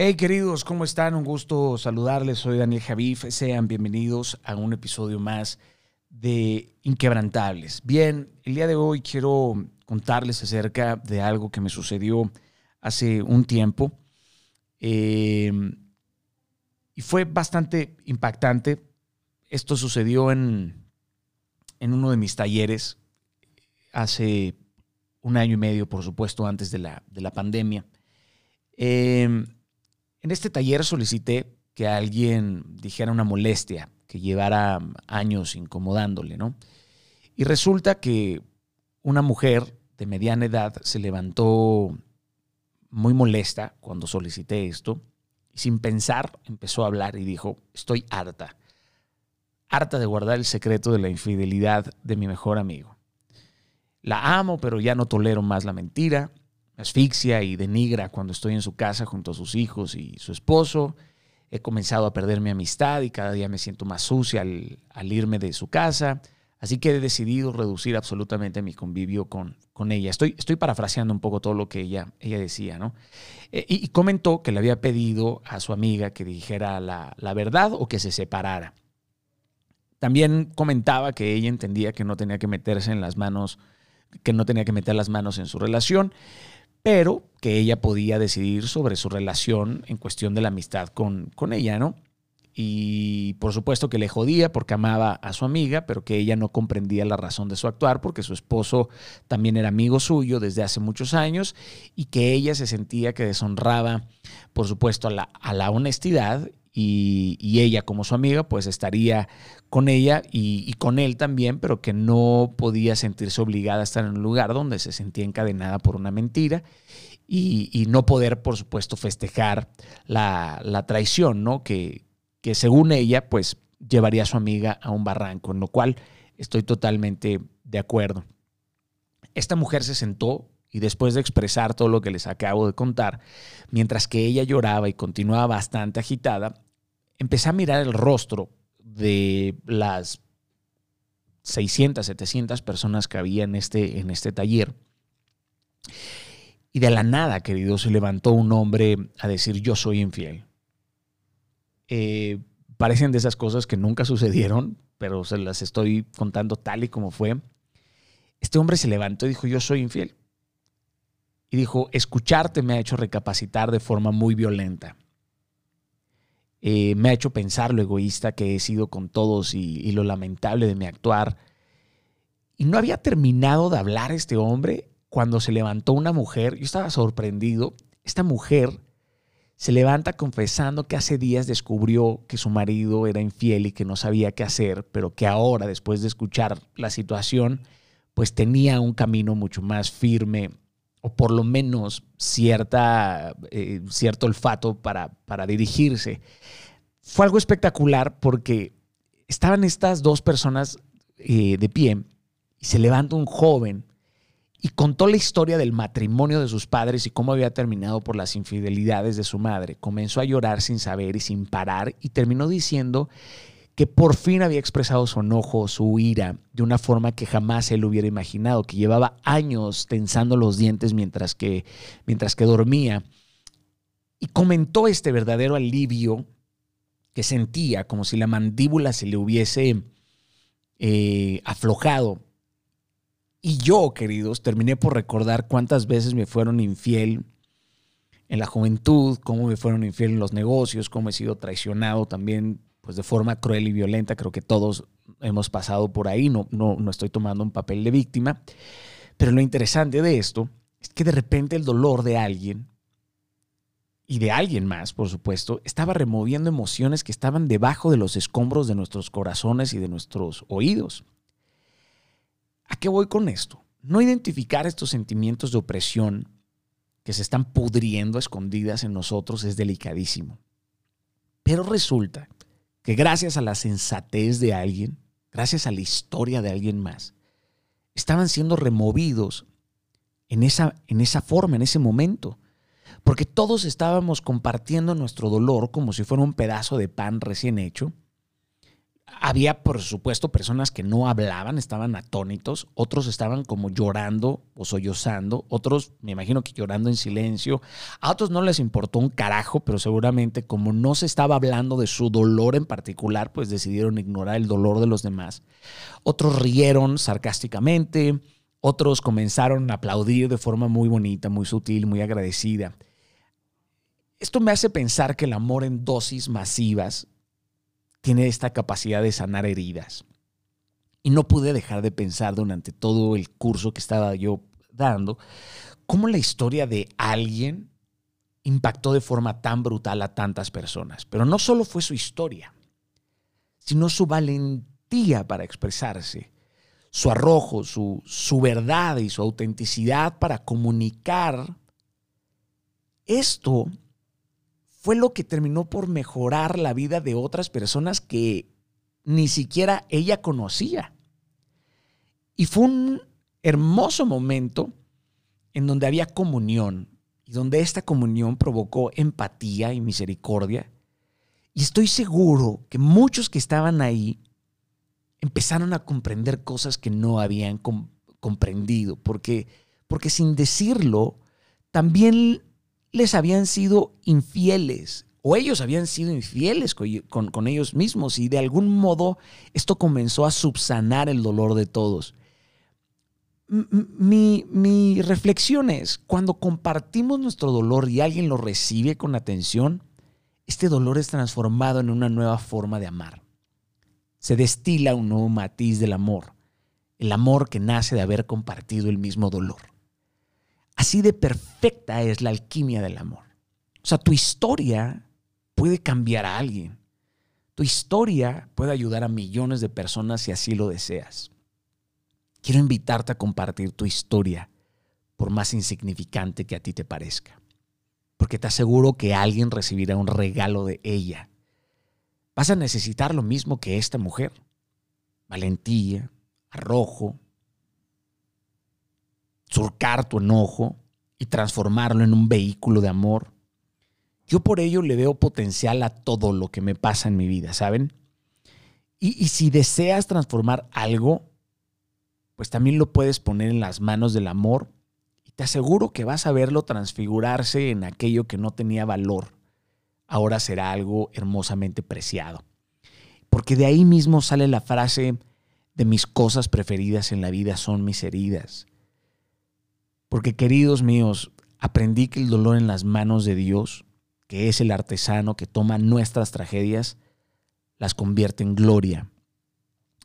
Hey queridos, ¿cómo están? Un gusto saludarles. Soy Daniel Javif. Sean bienvenidos a un episodio más de Inquebrantables. Bien, el día de hoy quiero contarles acerca de algo que me sucedió hace un tiempo. Eh, y fue bastante impactante. Esto sucedió en, en uno de mis talleres hace un año y medio, por supuesto, antes de la, de la pandemia. Eh, en este taller solicité que alguien dijera una molestia que llevara años incomodándole, ¿no? Y resulta que una mujer de mediana edad se levantó muy molesta cuando solicité esto y sin pensar empezó a hablar y dijo, estoy harta, harta de guardar el secreto de la infidelidad de mi mejor amigo. La amo, pero ya no tolero más la mentira asfixia y denigra cuando estoy en su casa junto a sus hijos y su esposo. He comenzado a perder mi amistad y cada día me siento más sucia al, irme de su casa. Así que he decidido reducir absolutamente mi convivio con, con ella. Estoy, estoy parafraseando un poco todo lo que ella, ella decía, ¿no? Eh, y, comentó que le había pedido a su amiga que dijera la, la verdad o que se separara. También comentaba que ella entendía que no tenía que meterse en las manos, que no tenía que meter las manos en su relación, pero que ella podía decidir sobre su relación en cuestión de la amistad con, con ella, ¿no? Y por supuesto que le jodía porque amaba a su amiga, pero que ella no comprendía la razón de su actuar porque su esposo también era amigo suyo desde hace muchos años y que ella se sentía que deshonraba, por supuesto, a la, a la honestidad y, ella como su amiga pues estaría con ella y, con él también, pero que no podía sentirse obligada a estar en un lugar donde se sentía encadenada por una mentira y, no poder por supuesto festejar la, traición, ¿no? Que, que según ella pues llevaría a su amiga a un barranco, en lo cual estoy totalmente de acuerdo. Esta mujer se sentó y después de expresar todo lo que les acabo de contar, mientras que ella lloraba y continuaba bastante agitada, empecé a mirar el rostro de las 600, 700 personas que había en este, en este taller. Y de la nada, querido, se levantó un hombre a decir yo soy infiel. Eh, parecen de esas cosas que nunca sucedieron, pero se las estoy contando tal y como fue. Este hombre se levantó y dijo yo soy infiel. Y dijo, escucharte me ha hecho recapacitar de forma muy violenta. Eh, me ha hecho pensar lo egoísta que he sido con todos y, lo lamentable de mi actuar. Y no había terminado de hablar este hombre cuando se levantó una mujer. Yo estaba sorprendido. Esta mujer se levanta confesando que hace días descubrió que su marido era infiel y que no sabía qué hacer, pero que ahora, después de escuchar la situación, pues tenía un camino mucho más firme o por lo menos cierta, eh, cierto olfato para, para dirigirse. Fue algo espectacular porque estaban estas dos personas eh, de pie y se levanta un joven y contó la historia del matrimonio de sus padres y cómo había terminado por las infidelidades de su madre. Comenzó a llorar sin saber y sin parar y terminó diciendo que por fin había expresado su enojo, su ira, de una forma que jamás él hubiera imaginado, que llevaba años tensando los dientes mientras que, mientras que dormía. Y comentó este verdadero alivio que sentía, como si la mandíbula se le hubiese eh, aflojado. Y yo, queridos, terminé por recordar cuántas veces me fueron infiel en la juventud, cómo me fueron infiel en los negocios, cómo he sido traicionado también pues de forma cruel y violenta. Creo que todos hemos pasado por ahí, no, no, no estoy tomando un papel de víctima. Pero lo interesante de esto es que de repente el dolor de alguien y de alguien más, por supuesto, estaba removiendo emociones que estaban debajo de los escombros de nuestros corazones y de nuestros oídos. ¿A qué voy con esto? No identificar estos sentimientos de opresión que se están pudriendo escondidas en nosotros es delicadísimo. Pero resulta que gracias a la sensatez de alguien, gracias a la historia de alguien más, estaban siendo removidos en esa, en esa forma, en ese momento. Porque todos estábamos compartiendo nuestro dolor como si fuera un pedazo de pan recién hecho. Había, por supuesto, personas que no hablaban, estaban atónitos, otros estaban como llorando o sollozando, otros, me imagino que llorando en silencio, a otros no les importó un carajo, pero seguramente como no se estaba hablando de su dolor en particular, pues decidieron ignorar el dolor de los demás. Otros rieron sarcásticamente, otros comenzaron a aplaudir de forma muy bonita, muy sutil, muy agradecida. Esto me hace pensar que el amor en dosis masivas tiene esta capacidad de sanar heridas. Y no pude dejar de pensar durante todo el curso que estaba yo dando, cómo la historia de alguien impactó de forma tan brutal a tantas personas. Pero no solo fue su historia, sino su valentía para expresarse, su arrojo, su, su verdad y su autenticidad para comunicar. Esto fue lo que terminó por mejorar la vida de otras personas que ni siquiera ella conocía. Y fue un hermoso momento en donde había comunión y donde esta comunión provocó empatía y misericordia. Y estoy seguro que muchos que estaban ahí empezaron a comprender cosas que no habían comprendido, porque, porque sin decirlo, también les habían sido infieles o ellos habían sido infieles con, ellos mismos y de algún modo esto comenzó a subsanar el dolor de todos. Mi, mi, reflexión es, cuando compartimos nuestro dolor y alguien lo recibe con atención, este dolor es transformado en una nueva forma de amar. Se destila un nuevo matiz del amor, el amor que nace de haber compartido el mismo dolor. Así de perfecta es la alquimia del amor. O sea, tu historia puede cambiar a alguien. Tu historia puede ayudar a millones de personas si así lo deseas. Quiero invitarte a compartir tu historia, por más insignificante que a ti te parezca. Porque te aseguro que alguien recibirá un regalo de ella. Vas a necesitar lo mismo que esta mujer. Valentía, arrojo, surcar tu enojo y transformarlo en un vehículo de amor. Yo por ello le veo potencial a todo lo que me pasa en mi vida, ¿saben? Y, si deseas transformar algo, pues también lo puedes poner en las manos del amor y te aseguro que vas a verlo transfigurarse en aquello que no tenía valor. Ahora será algo hermosamente preciado. Porque de ahí mismo sale la frase de mis cosas preferidas en la vida son mis heridas. Porque queridos míos, aprendí que el dolor en las manos de Dios, que es el artesano que toma nuestras tragedias, las convierte en gloria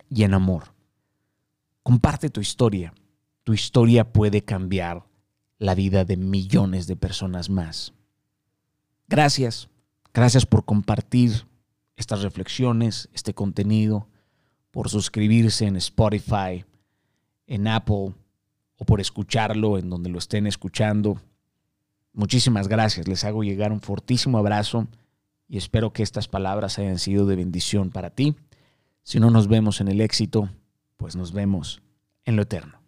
y en amor. Comparte tu historia. Tu historia puede cambiar la vida de millones de personas más. Gracias. Gracias por compartir estas reflexiones, este contenido, por suscribirse en Spotify, en Apple o por escucharlo en donde lo estén escuchando. Muchísimas gracias. Les hago llegar un fortísimo abrazo y espero que estas palabras hayan sido de bendición para ti. Si no nos vemos en el éxito, pues nos vemos en lo eterno.